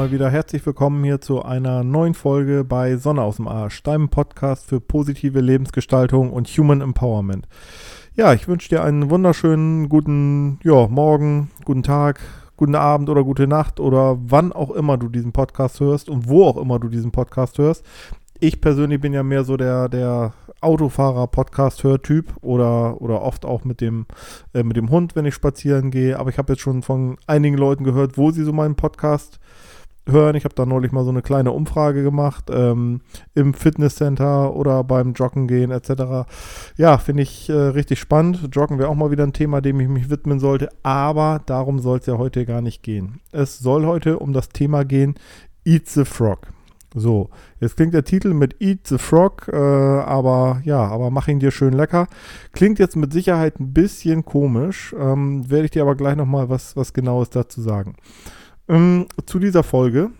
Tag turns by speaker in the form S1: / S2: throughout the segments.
S1: Mal wieder herzlich willkommen hier zu einer neuen Folge bei Sonne aus dem Arsch, deinem Podcast für positive Lebensgestaltung und Human Empowerment. Ja, ich wünsche dir einen wunderschönen guten ja, Morgen, guten Tag, guten Abend oder gute Nacht oder wann auch immer du diesen Podcast hörst und wo auch immer du diesen Podcast hörst. Ich persönlich bin ja mehr so der, der Autofahrer-Podcast-Hörtyp oder, oder oft auch mit dem, äh, mit dem Hund, wenn ich spazieren gehe. Aber ich habe jetzt schon von einigen Leuten gehört, wo sie so meinen Podcast hören. Ich habe da neulich mal so eine kleine Umfrage gemacht ähm, im Fitnesscenter oder beim Joggen gehen etc. Ja, finde ich äh, richtig spannend. Joggen wäre auch mal wieder ein Thema, dem ich mich widmen sollte. Aber darum soll es ja heute gar nicht gehen. Es soll heute um das Thema gehen, Eat the Frog. So, jetzt klingt der Titel mit Eat the Frog, äh, aber ja, aber mach ihn dir schön lecker. Klingt jetzt mit Sicherheit ein bisschen komisch, ähm, werde ich dir aber gleich nochmal was, was Genaues dazu sagen. Ähm, zu dieser Folge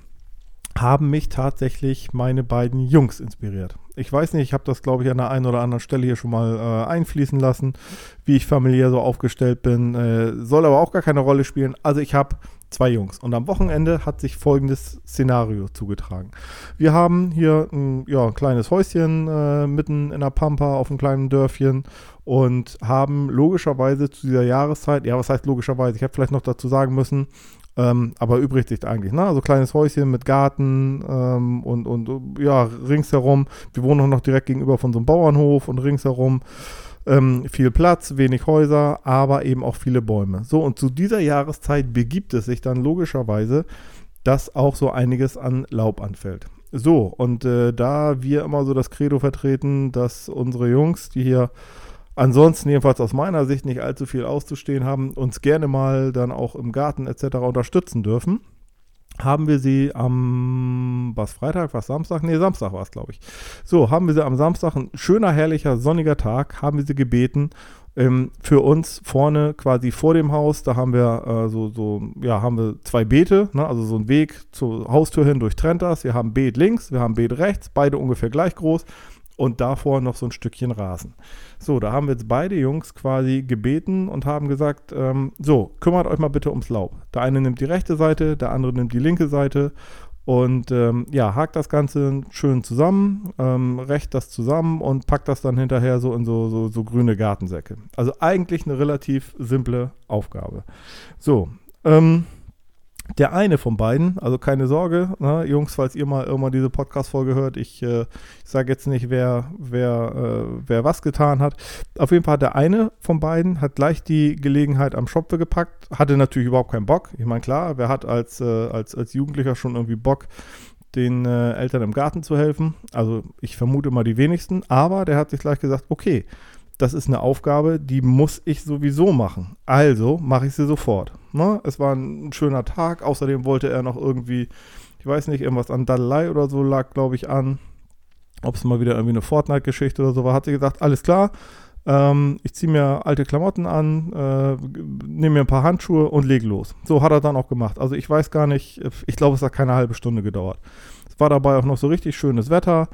S1: haben mich tatsächlich meine beiden Jungs inspiriert. Ich weiß nicht, ich habe das, glaube ich, an der einen oder anderen Stelle hier schon mal äh, einfließen lassen, wie ich familiär so aufgestellt bin. Äh, soll aber auch gar keine Rolle spielen. Also ich habe zwei Jungs. Und am Wochenende hat sich folgendes Szenario zugetragen. Wir haben hier ein, ja, ein kleines Häuschen äh, mitten in der Pampa auf einem kleinen Dörfchen und haben logischerweise zu dieser Jahreszeit, ja, was heißt logischerweise? Ich hätte vielleicht noch dazu sagen müssen, ähm, aber übrigt sich eigentlich, ne? Also kleines Häuschen mit Garten ähm, und, und ja, ringsherum. Wir wohnen auch noch direkt gegenüber von so einem Bauernhof und ringsherum ähm, viel Platz, wenig Häuser, aber eben auch viele Bäume. So, und zu dieser Jahreszeit begibt es sich dann logischerweise, dass auch so einiges an Laub anfällt. So, und äh, da wir immer so das Credo vertreten, dass unsere Jungs, die hier ansonsten jedenfalls aus meiner Sicht nicht allzu viel auszustehen haben, uns gerne mal dann auch im Garten etc. unterstützen dürfen, haben wir sie am, was Freitag, was Samstag? Nee, Samstag war es, glaube ich. So, haben wir sie am Samstag, ein schöner, herrlicher, sonniger Tag, haben wir sie gebeten, ähm, für uns vorne quasi vor dem Haus, da haben wir äh, so, so, ja, haben wir zwei Beete, ne? also so ein Weg zur Haustür hin durchtrennt das. Wir haben Beet links, wir haben Beet rechts, beide ungefähr gleich groß und davor noch so ein Stückchen Rasen. So, da haben wir jetzt beide Jungs quasi gebeten und haben gesagt, ähm, so, kümmert euch mal bitte ums Laub. Der eine nimmt die rechte Seite, der andere nimmt die linke Seite und ähm, ja, hakt das Ganze schön zusammen, ähm, recht das zusammen und packt das dann hinterher so in so, so, so grüne Gartensäcke. Also eigentlich eine relativ simple Aufgabe. So, ähm, der eine von beiden, also keine Sorge, ne, Jungs, falls ihr mal irgendwann diese Podcast-Folge hört, ich, äh, ich sage jetzt nicht, wer, wer, äh, wer was getan hat. Auf jeden Fall hat der eine von beiden hat gleich die Gelegenheit am Schopfe gepackt, hatte natürlich überhaupt keinen Bock. Ich meine, klar, wer hat als, äh, als, als Jugendlicher schon irgendwie Bock, den äh, Eltern im Garten zu helfen? Also ich vermute mal die wenigsten, aber der hat sich gleich gesagt, okay, das ist eine Aufgabe, die muss ich sowieso machen. Also mache ich sie sofort. Ne? Es war ein schöner Tag. Außerdem wollte er noch irgendwie, ich weiß nicht, irgendwas an Daddlei oder so lag, glaube ich, an. Ob es mal wieder irgendwie eine Fortnite-Geschichte oder so war, hat sie gesagt, alles klar. Ähm, ich ziehe mir alte Klamotten an, äh, nehme mir ein paar Handschuhe und lege los. So hat er dann auch gemacht. Also ich weiß gar nicht, ich glaube, es hat keine halbe Stunde gedauert. Es war dabei auch noch so richtig schönes Wetter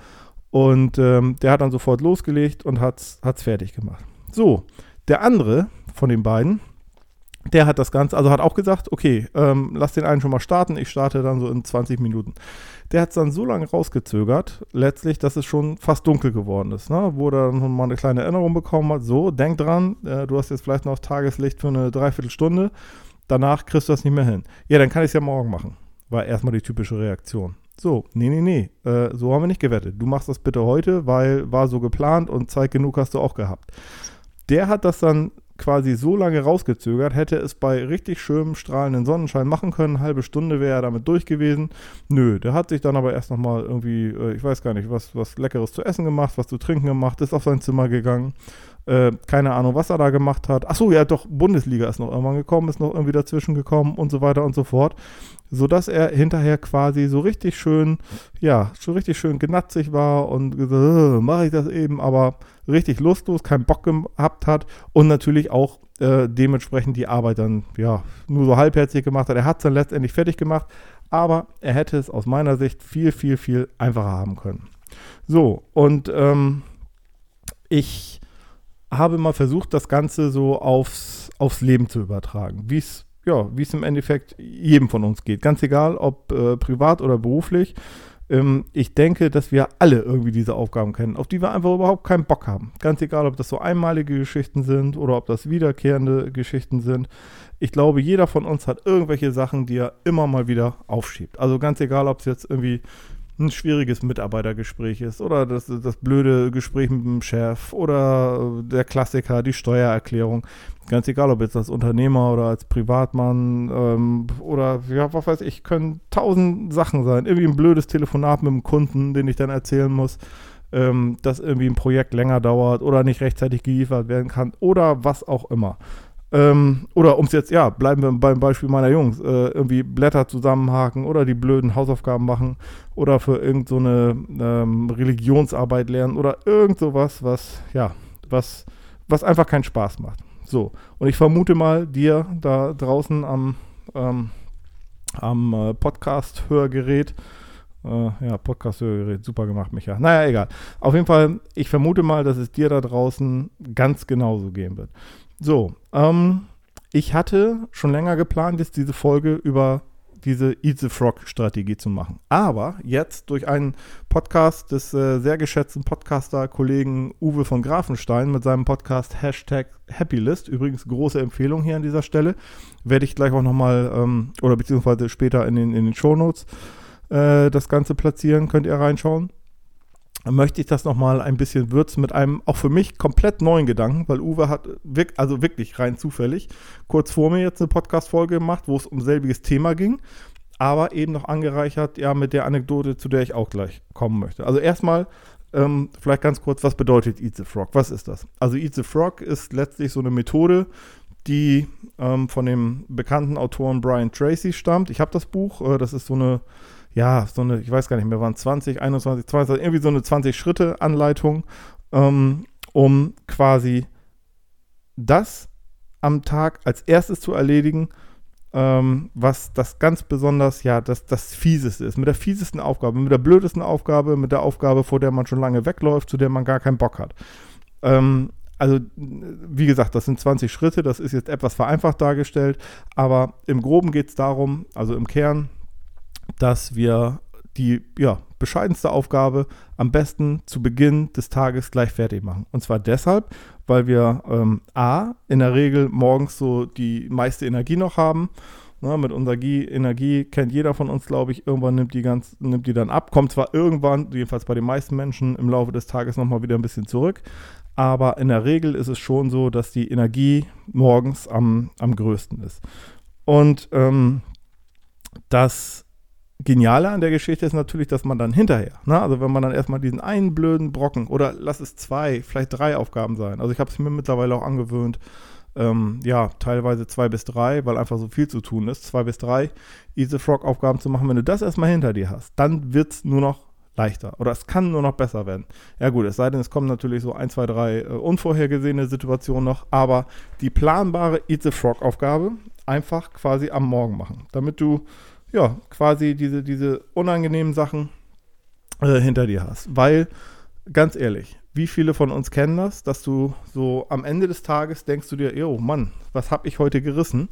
S1: und ähm, der hat dann sofort losgelegt und hat es fertig gemacht. So, der andere von den beiden, der hat das Ganze, also hat auch gesagt, okay, ähm, lass den einen schon mal starten, ich starte dann so in 20 Minuten. Der hat es dann so lange rausgezögert, letztlich, dass es schon fast dunkel geworden ist, ne? wo er dann mal eine kleine Erinnerung bekommen hat, so, denk dran, äh, du hast jetzt vielleicht noch Tageslicht für eine Dreiviertelstunde, danach kriegst du das nicht mehr hin. Ja, dann kann ich es ja morgen machen, war erstmal die typische Reaktion. So, nee, nee, nee, äh, so haben wir nicht gewettet. Du machst das bitte heute, weil war so geplant und Zeit genug hast du auch gehabt. Der hat das dann quasi so lange rausgezögert, hätte es bei richtig schönem strahlenden Sonnenschein machen können, halbe Stunde wäre er damit durch gewesen. Nö, der hat sich dann aber erst nochmal irgendwie, äh, ich weiß gar nicht, was, was Leckeres zu essen gemacht, was zu trinken gemacht, ist auf sein Zimmer gegangen. Äh, keine Ahnung, was er da gemacht hat. Achso, ja, doch, Bundesliga ist noch irgendwann gekommen, ist noch irgendwie dazwischen gekommen und so weiter und so fort. Sodass er hinterher quasi so richtig schön, ja, schon richtig schön genatzig war und gesagt, äh, mache ich das eben, aber richtig lustlos, keinen Bock gehabt hat und natürlich auch äh, dementsprechend die Arbeit dann, ja, nur so halbherzig gemacht hat. Er hat es dann letztendlich fertig gemacht, aber er hätte es aus meiner Sicht viel, viel, viel einfacher haben können. So, und ähm, ich habe mal versucht, das Ganze so aufs, aufs Leben zu übertragen. Wie es ja, wie es im Endeffekt jedem von uns geht. Ganz egal, ob äh, privat oder beruflich. Ähm, ich denke, dass wir alle irgendwie diese Aufgaben kennen, auf die wir einfach überhaupt keinen Bock haben. Ganz egal, ob das so einmalige Geschichten sind oder ob das wiederkehrende Geschichten sind. Ich glaube, jeder von uns hat irgendwelche Sachen, die er immer mal wieder aufschiebt. Also ganz egal, ob es jetzt irgendwie ein schwieriges Mitarbeitergespräch ist oder das, das blöde Gespräch mit dem Chef oder der Klassiker, die Steuererklärung. Ganz egal, ob jetzt als Unternehmer oder als Privatmann ähm, oder ja, was weiß ich, können tausend Sachen sein. Irgendwie ein blödes Telefonat mit dem Kunden, den ich dann erzählen muss, ähm, dass irgendwie ein Projekt länger dauert oder nicht rechtzeitig geliefert werden kann oder was auch immer. Ähm, oder um es jetzt, ja, bleiben wir beim Beispiel meiner Jungs, äh, irgendwie Blätter zusammenhaken oder die blöden Hausaufgaben machen oder für irgendeine so ähm, Religionsarbeit lernen oder irgend sowas, was, ja, was, was einfach keinen Spaß macht. So, und ich vermute mal, dir da draußen am, ähm, am äh, Podcast-Hörgerät, äh, ja, Podcast-Hörgerät, super gemacht, Micha. Naja, egal. Auf jeden Fall, ich vermute mal, dass es dir da draußen ganz genauso gehen wird. So, ähm, ich hatte schon länger geplant, jetzt diese Folge über diese Eat the Frog-Strategie zu machen. Aber jetzt durch einen Podcast des äh, sehr geschätzten Podcaster-Kollegen Uwe von Grafenstein mit seinem Podcast Hashtag Happylist, übrigens große Empfehlung hier an dieser Stelle, werde ich gleich auch nochmal ähm, oder beziehungsweise später in den, in den Shownotes äh, das Ganze platzieren, könnt ihr reinschauen möchte ich das nochmal ein bisschen würzen mit einem auch für mich komplett neuen Gedanken, weil Uwe hat, also wirklich rein zufällig, kurz vor mir jetzt eine Podcast-Folge gemacht, wo es um selbiges Thema ging, aber eben noch angereichert, ja, mit der Anekdote, zu der ich auch gleich kommen möchte. Also erstmal, ähm, vielleicht ganz kurz, was bedeutet Eat the Frog? Was ist das? Also Eat the Frog ist letztlich so eine Methode, die ähm, von dem bekannten Autoren Brian Tracy stammt. Ich habe das Buch, äh, das ist so eine ja, so eine, ich weiß gar nicht mehr, waren 20, 21, 22, irgendwie so eine 20-Schritte-Anleitung, ähm, um quasi das am Tag als erstes zu erledigen, ähm, was das ganz besonders, ja, das, das Fieseste ist. Mit der fiesesten Aufgabe, mit der blödesten Aufgabe, mit der Aufgabe, vor der man schon lange wegläuft, zu der man gar keinen Bock hat. Ähm, also, wie gesagt, das sind 20 Schritte, das ist jetzt etwas vereinfacht dargestellt, aber im Groben geht es darum, also im Kern, dass wir die ja, bescheidenste Aufgabe am besten zu Beginn des Tages gleich fertig machen. Und zwar deshalb, weil wir ähm, A, in der Regel morgens so die meiste Energie noch haben. Na, mit unserer Energie kennt jeder von uns, glaube ich, irgendwann nimmt die, ganz, nimmt die dann ab. Kommt zwar irgendwann, jedenfalls bei den meisten Menschen, im Laufe des Tages nochmal wieder ein bisschen zurück. Aber in der Regel ist es schon so, dass die Energie morgens am, am größten ist. Und ähm, das Geniale an der Geschichte ist natürlich, dass man dann hinterher, ne, also wenn man dann erstmal diesen einen blöden Brocken oder lass es zwei, vielleicht drei Aufgaben sein. Also ich habe es mir mittlerweile auch angewöhnt, ähm, ja, teilweise zwei bis drei, weil einfach so viel zu tun ist, zwei bis drei Easy Frog-Aufgaben zu machen. Wenn du das erstmal hinter dir hast, dann wird es nur noch leichter oder es kann nur noch besser werden. Ja gut, es sei denn, es kommen natürlich so ein, zwei, drei äh, unvorhergesehene Situationen noch, aber die planbare Eat the Frog-Aufgabe einfach quasi am Morgen machen, damit du ja, quasi diese, diese unangenehmen Sachen äh, hinter dir hast. Weil, ganz ehrlich, wie viele von uns kennen das, dass du so am Ende des Tages denkst du dir, oh Mann, was habe ich heute gerissen?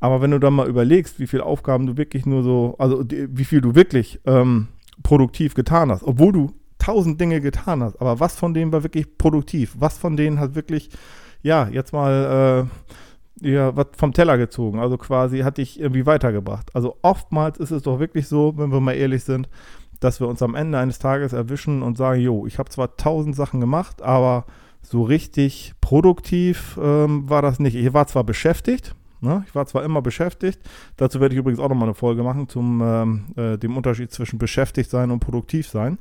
S1: Aber wenn du dann mal überlegst, wie viele Aufgaben du wirklich nur so, also wie viel du wirklich ähm, produktiv getan hast, obwohl du tausend Dinge getan hast, aber was von denen war wirklich produktiv? Was von denen hat wirklich, ja, jetzt mal äh, ja, was vom Teller gezogen. Also quasi hat dich irgendwie weitergebracht. Also oftmals ist es doch wirklich so, wenn wir mal ehrlich sind, dass wir uns am Ende eines Tages erwischen und sagen, jo, ich habe zwar tausend Sachen gemacht, aber so richtig produktiv ähm, war das nicht. Ich war zwar beschäftigt, ne? ich war zwar immer beschäftigt, dazu werde ich übrigens auch nochmal eine Folge machen zum ähm, äh, dem Unterschied zwischen beschäftigt sein und produktiv sein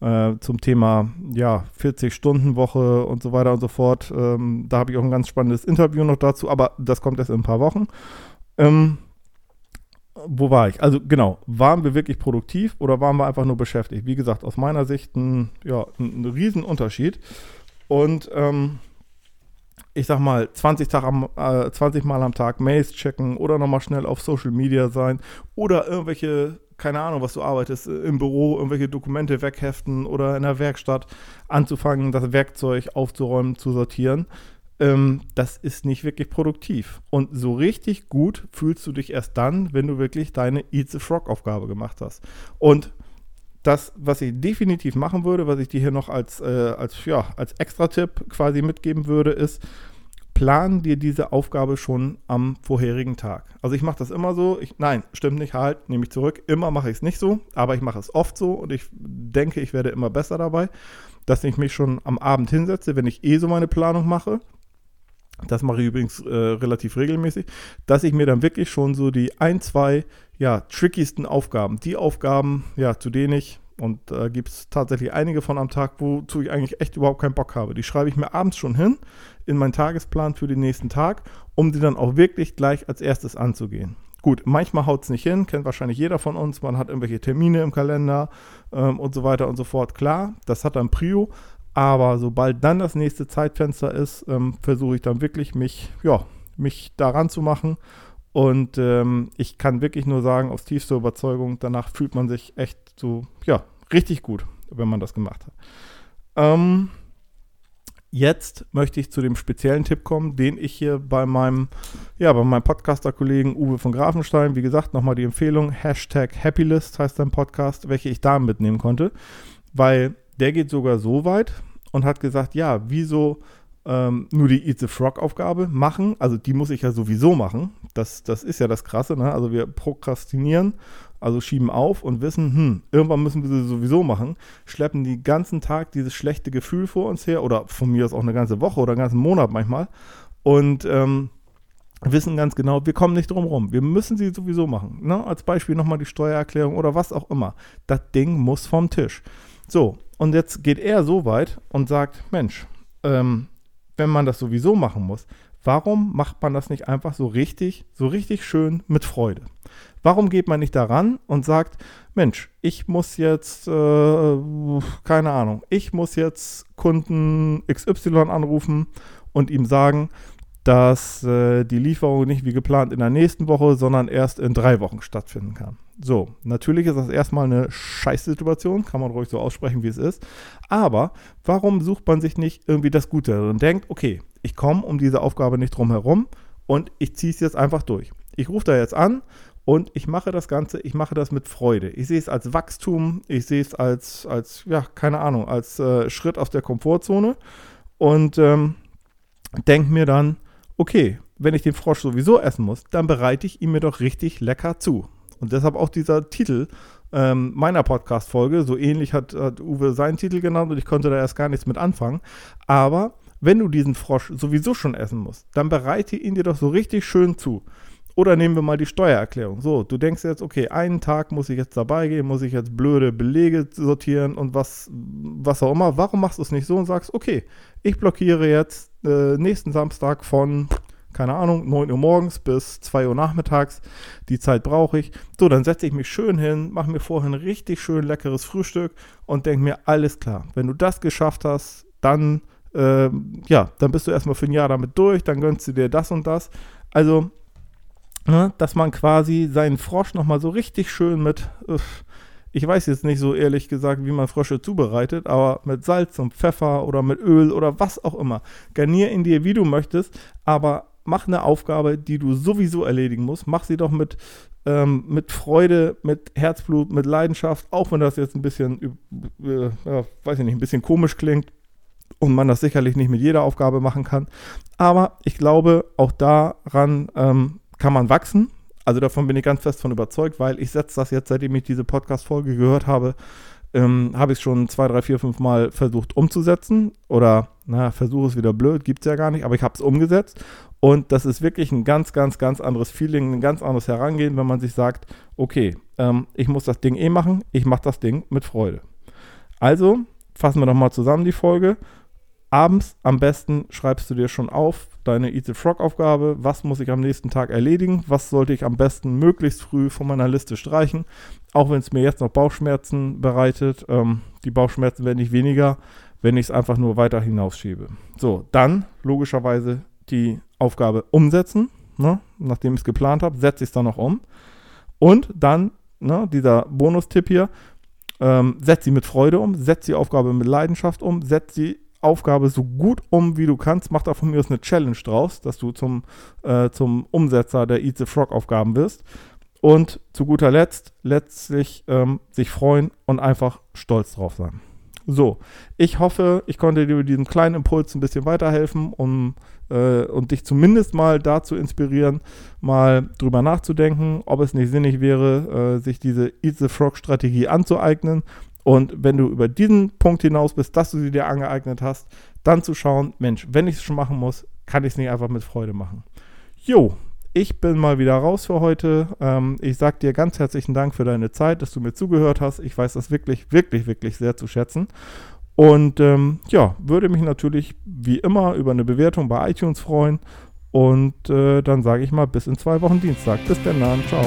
S1: äh, zum Thema ja, 40-Stunden-Woche und so weiter und so fort. Ähm, da habe ich auch ein ganz spannendes Interview noch dazu, aber das kommt erst in ein paar Wochen. Ähm, wo war ich? Also genau, waren wir wirklich produktiv oder waren wir einfach nur beschäftigt? Wie gesagt, aus meiner Sicht ein, ja, ein, ein Riesenunterschied. Und ähm, ich sag mal, 20, Tag am, äh, 20 Mal am Tag Mails checken oder nochmal schnell auf Social Media sein oder irgendwelche keine Ahnung, was du arbeitest, äh, im Büro irgendwelche Dokumente wegheften oder in der Werkstatt anzufangen, das Werkzeug aufzuräumen, zu sortieren. ähm, das ist nicht wirklich produktiv. Und so richtig gut fühlst du dich erst dann, wenn du wirklich deine Eat the Frog-Aufgabe gemacht hast. Und das, was ich definitiv machen würde, was ich dir hier noch als, äh, als, ja, als Extra-Tipp quasi mitgeben würde, ist, plan dir diese Aufgabe schon am vorherigen Tag. Also ich mache das immer so, ich, nein, stimmt nicht, halt, nehme ich zurück. Immer mache ich es nicht so, aber ich mache es oft so und ich denke, ich werde immer besser dabei, dass ich mich schon am Abend hinsetze, wenn ich eh so meine Planung mache. Das mache ich übrigens äh, relativ regelmäßig, dass ich mir dann wirklich schon so die ein, zwei ja, trickiesten Aufgaben, die Aufgaben, ja, zu denen ich, und da äh, gibt es tatsächlich einige von am Tag, wozu ich eigentlich echt überhaupt keinen Bock habe. Die schreibe ich mir abends schon hin in meinen Tagesplan für den nächsten Tag, um sie dann auch wirklich gleich als erstes anzugehen. Gut, manchmal haut es nicht hin, kennt wahrscheinlich jeder von uns. Man hat irgendwelche Termine im Kalender ähm, und so weiter und so fort. Klar, das hat dann Prio, aber sobald dann das nächste Zeitfenster ist, ähm, versuche ich dann wirklich mich, ja, mich daran zu machen und ähm, ich kann wirklich nur sagen, aus tiefster Überzeugung, danach fühlt man sich echt so, ja, richtig gut, wenn man das gemacht hat. Ähm, jetzt möchte ich zu dem speziellen Tipp kommen, den ich hier bei meinem, ja, bei meinem Podcaster-Kollegen Uwe von Grafenstein, wie gesagt, nochmal die Empfehlung, Hashtag Happylist heißt sein Podcast, welche ich da mitnehmen konnte, weil der geht sogar so weit und hat gesagt, ja, wieso ähm, nur die Eat the Frog-Aufgabe machen. Also die muss ich ja sowieso machen. Das, das ist ja das Krasse. Ne? Also wir prokrastinieren, also schieben auf und wissen, hm, irgendwann müssen wir sie sowieso machen. Schleppen den ganzen Tag dieses schlechte Gefühl vor uns her oder von mir aus auch eine ganze Woche oder einen ganzen Monat manchmal. Und ähm, wissen ganz genau, wir kommen nicht drum rum. Wir müssen sie sowieso machen. Ne? Als Beispiel nochmal die Steuererklärung oder was auch immer. Das Ding muss vom Tisch. So, und jetzt geht er so weit und sagt, Mensch, ähm, wenn man das sowieso machen muss, warum macht man das nicht einfach so richtig, so richtig schön mit Freude? Warum geht man nicht daran und sagt, Mensch, ich muss jetzt, äh, keine Ahnung, ich muss jetzt Kunden XY anrufen und ihm sagen, dass äh, die Lieferung nicht wie geplant in der nächsten Woche, sondern erst in drei Wochen stattfinden kann. So, natürlich ist das erstmal eine Scheißsituation, kann man ruhig so aussprechen, wie es ist. Aber warum sucht man sich nicht irgendwie das Gute und denkt, okay, ich komme um diese Aufgabe nicht drum herum und ich ziehe es jetzt einfach durch. Ich rufe da jetzt an und ich mache das Ganze, ich mache das mit Freude. Ich sehe es als Wachstum, ich sehe es als, als ja, keine Ahnung, als äh, Schritt aus der Komfortzone und ähm, denke mir dann, okay, wenn ich den Frosch sowieso essen muss, dann bereite ich ihn mir doch richtig lecker zu. Und deshalb auch dieser Titel ähm, meiner Podcast-Folge. So ähnlich hat, hat Uwe seinen Titel genannt und ich konnte da erst gar nichts mit anfangen. Aber wenn du diesen Frosch sowieso schon essen musst, dann bereite ihn dir doch so richtig schön zu. Oder nehmen wir mal die Steuererklärung. So, du denkst jetzt, okay, einen Tag muss ich jetzt dabei gehen, muss ich jetzt blöde Belege sortieren und was, was auch immer. Warum machst du es nicht so und sagst, okay, ich blockiere jetzt äh, nächsten Samstag von keine Ahnung, 9 Uhr morgens bis 2 Uhr nachmittags. Die Zeit brauche ich. So, dann setze ich mich schön hin, mache mir vorhin richtig schön leckeres Frühstück und denke mir, alles klar. Wenn du das geschafft hast, dann, äh, ja, dann bist du erstmal für ein Jahr damit durch, dann gönnst du dir das und das. Also, ne, dass man quasi seinen Frosch nochmal so richtig schön mit, ich weiß jetzt nicht so ehrlich gesagt, wie man Frösche zubereitet, aber mit Salz und Pfeffer oder mit Öl oder was auch immer. Garnier in dir, wie du möchtest, aber mach eine Aufgabe, die du sowieso erledigen musst. Mach sie doch mit, ähm, mit Freude, mit Herzblut, mit Leidenschaft, auch wenn das jetzt ein bisschen, äh, ja, weiß ich nicht, ein bisschen komisch klingt und man das sicherlich nicht mit jeder Aufgabe machen kann. Aber ich glaube, auch daran ähm, kann man wachsen. Also davon bin ich ganz fest von überzeugt, weil ich setze das jetzt, seitdem ich diese Podcast-Folge gehört habe, ähm, habe ich es schon zwei, drei, vier, fünf Mal versucht umzusetzen. Oder, na, Versuch ist wieder blöd, gibt es ja gar nicht, aber ich habe es umgesetzt. Und das ist wirklich ein ganz, ganz, ganz anderes Feeling, ein ganz anderes Herangehen, wenn man sich sagt, okay, ähm, ich muss das Ding eh machen, ich mache das Ding mit Freude. Also, fassen wir nochmal zusammen die Folge. Abends am besten schreibst du dir schon auf deine Eat the Frog Aufgabe. Was muss ich am nächsten Tag erledigen? Was sollte ich am besten möglichst früh von meiner Liste streichen? Auch wenn es mir jetzt noch Bauchschmerzen bereitet. Ähm, die Bauchschmerzen werden nicht weniger, wenn ich es einfach nur weiter hinausschiebe. So, dann logischerweise die Aufgabe umsetzen. Ne? Nachdem ich es geplant habe, setze ich es dann noch um. Und dann, ne, dieser Bonustipp hier, ähm, setze sie mit Freude um, setze die Aufgabe mit Leidenschaft um, setze sie Aufgabe so gut um, wie du kannst. Mach da von mir aus eine Challenge draus, dass du zum, äh, zum Umsetzer der Eat the Frog Aufgaben wirst. Und zu guter Letzt, letztlich ähm, sich freuen und einfach stolz drauf sein. So, ich hoffe, ich konnte dir mit diesem kleinen Impuls ein bisschen weiterhelfen, um äh, und dich zumindest mal dazu inspirieren, mal drüber nachzudenken, ob es nicht sinnig wäre, äh, sich diese Eat the Frog Strategie anzueignen. Und wenn du über diesen Punkt hinaus bist, dass du sie dir angeeignet hast, dann zu schauen, Mensch, wenn ich es schon machen muss, kann ich es nicht einfach mit Freude machen. Jo, ich bin mal wieder raus für heute. Ähm, ich sage dir ganz herzlichen Dank für deine Zeit, dass du mir zugehört hast. Ich weiß das wirklich, wirklich, wirklich sehr zu schätzen. Und ähm, ja, würde mich natürlich wie immer über eine Bewertung bei iTunes freuen. Und äh, dann sage ich mal bis in zwei Wochen Dienstag. Bis dann, ciao.